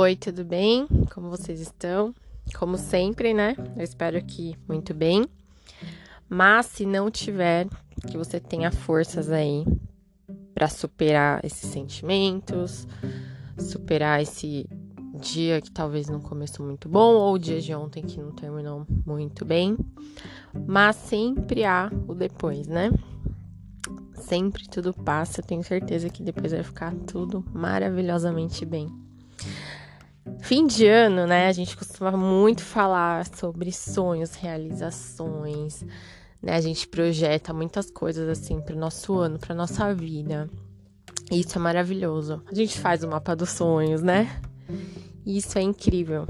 Oi, tudo bem? Como vocês estão? Como sempre, né? Eu espero que muito bem. Mas se não tiver, que você tenha forças aí para superar esses sentimentos, superar esse dia que talvez não começou muito bom ou o dia de ontem que não terminou muito bem. Mas sempre há o depois, né? Sempre tudo passa, eu tenho certeza que depois vai ficar tudo maravilhosamente bem. Fim de ano, né? A gente costuma muito falar sobre sonhos, realizações, né? A gente projeta muitas coisas assim para o nosso ano, para nossa vida. E isso é maravilhoso. A gente faz o mapa dos sonhos, né? Isso é incrível.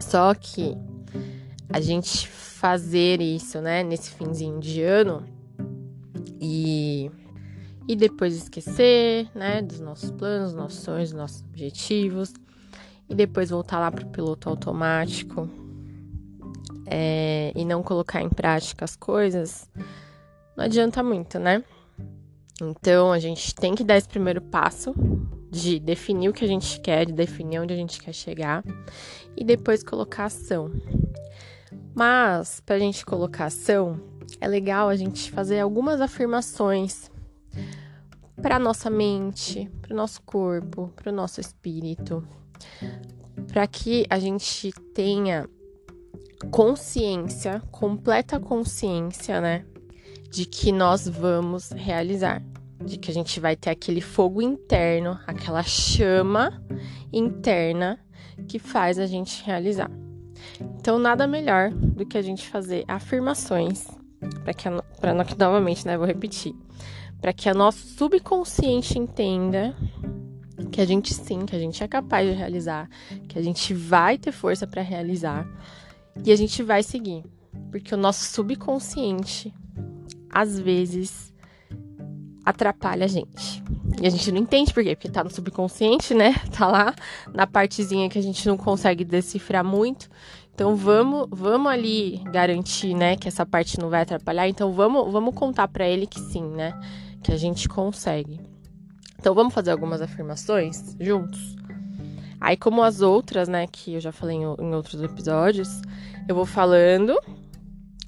Só que a gente fazer isso, né, nesse finzinho de ano e e depois esquecer, né, dos nossos planos, dos nossos sonhos, dos nossos objetivos e depois voltar lá pro piloto automático é, e não colocar em prática as coisas, não adianta muito, né? Então a gente tem que dar esse primeiro passo de definir o que a gente quer, de definir onde a gente quer chegar e depois colocar ação. Mas para a gente colocar ação, é legal a gente fazer algumas afirmações para nossa mente, para o nosso corpo, para o nosso espírito, para que a gente tenha consciência, completa consciência, né, de que nós vamos realizar, de que a gente vai ter aquele fogo interno, aquela chama interna que faz a gente realizar. Então, nada melhor do que a gente fazer afirmações para que, para novamente, né, vou repetir, para que o nosso subconsciente entenda que a gente sim, que a gente é capaz de realizar, que a gente vai ter força para realizar e a gente vai seguir, porque o nosso subconsciente às vezes atrapalha a gente. E a gente não entende por quê, porque tá no subconsciente, né? Tá lá na partezinha que a gente não consegue decifrar muito. Então vamos, vamos ali garantir, né, que essa parte não vai atrapalhar. Então vamos, vamos contar para ele que sim, né, que a gente consegue. Então vamos fazer algumas afirmações juntos. Aí como as outras, né, que eu já falei em, outros episódios, eu vou falando.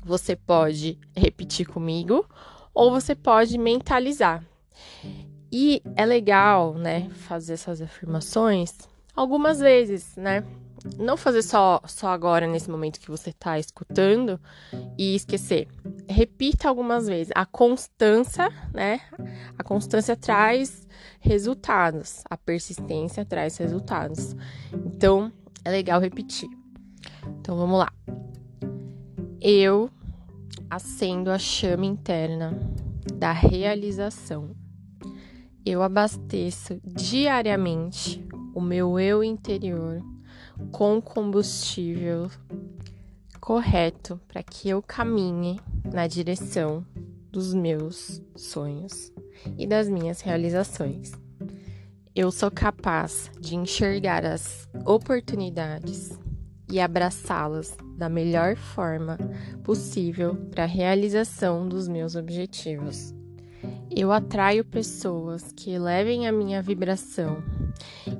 Você pode repetir comigo ou você pode mentalizar. E é legal, né, fazer essas afirmações algumas vezes, né? Não fazer só, só agora, nesse momento que você está escutando, e esquecer. Repita algumas vezes. A constância, né? A constância traz resultados. A persistência traz resultados. Então, é legal repetir. Então, vamos lá. Eu acendo a chama interna da realização. Eu abasteço diariamente o meu eu interior com combustível correto para que eu caminhe na direção dos meus sonhos e das minhas realizações. Eu sou capaz de enxergar as oportunidades e abraçá-las da melhor forma possível para a realização dos meus objetivos. Eu atraio pessoas que elevem a minha vibração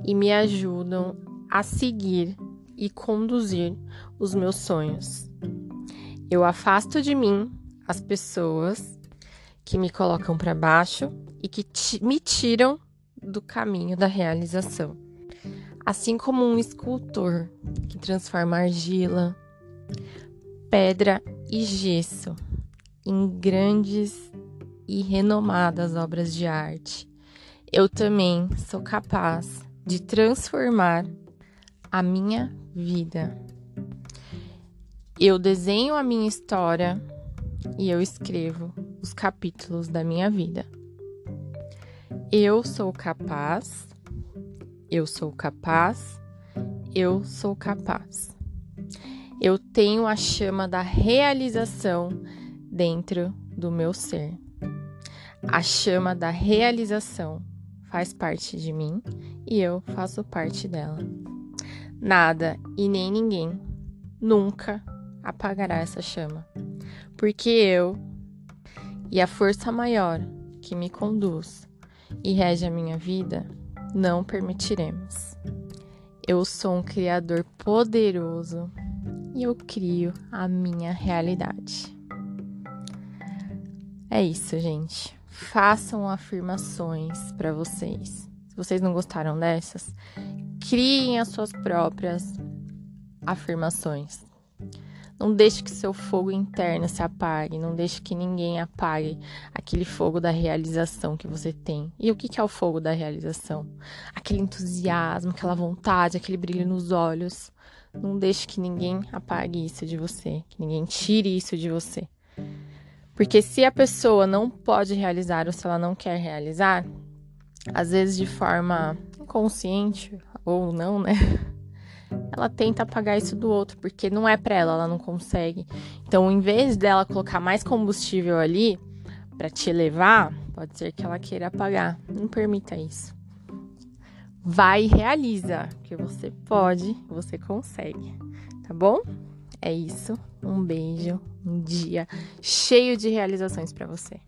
e me ajudam a seguir e conduzir os meus sonhos. Eu afasto de mim as pessoas que me colocam para baixo e que me tiram do caminho da realização. Assim como um escultor que transforma argila, pedra e gesso em grandes e renomadas obras de arte, eu também sou capaz de transformar a minha vida. Eu desenho a minha história e eu escrevo os capítulos da minha vida. Eu sou capaz, eu sou capaz, eu sou capaz. Eu tenho a chama da realização dentro do meu ser. A chama da realização faz parte de mim e eu faço parte dela. Nada e nem ninguém nunca apagará essa chama, porque eu e a força maior que me conduz e rege a minha vida não permitiremos. Eu sou um criador poderoso e eu crio a minha realidade. É isso, gente. Façam afirmações para vocês. Se vocês não gostaram dessas, criem as suas próprias afirmações. Não deixe que seu fogo interno se apague, não deixe que ninguém apague aquele fogo da realização que você tem. E o que é o fogo da realização? Aquele entusiasmo, aquela vontade, aquele brilho nos olhos. Não deixe que ninguém apague isso de você, que ninguém tire isso de você. Porque se a pessoa não pode realizar ou se ela não quer realizar, às vezes de forma inconsciente ou não, né? ela tenta apagar isso do outro, porque não é para ela, ela não consegue. Então, em vez dela colocar mais combustível ali para te elevar, pode ser que ela queira apagar. Não permita isso. Vai e realiza, que você pode, você consegue. Tá bom? É isso. Um beijo, um dia cheio de realizações para você.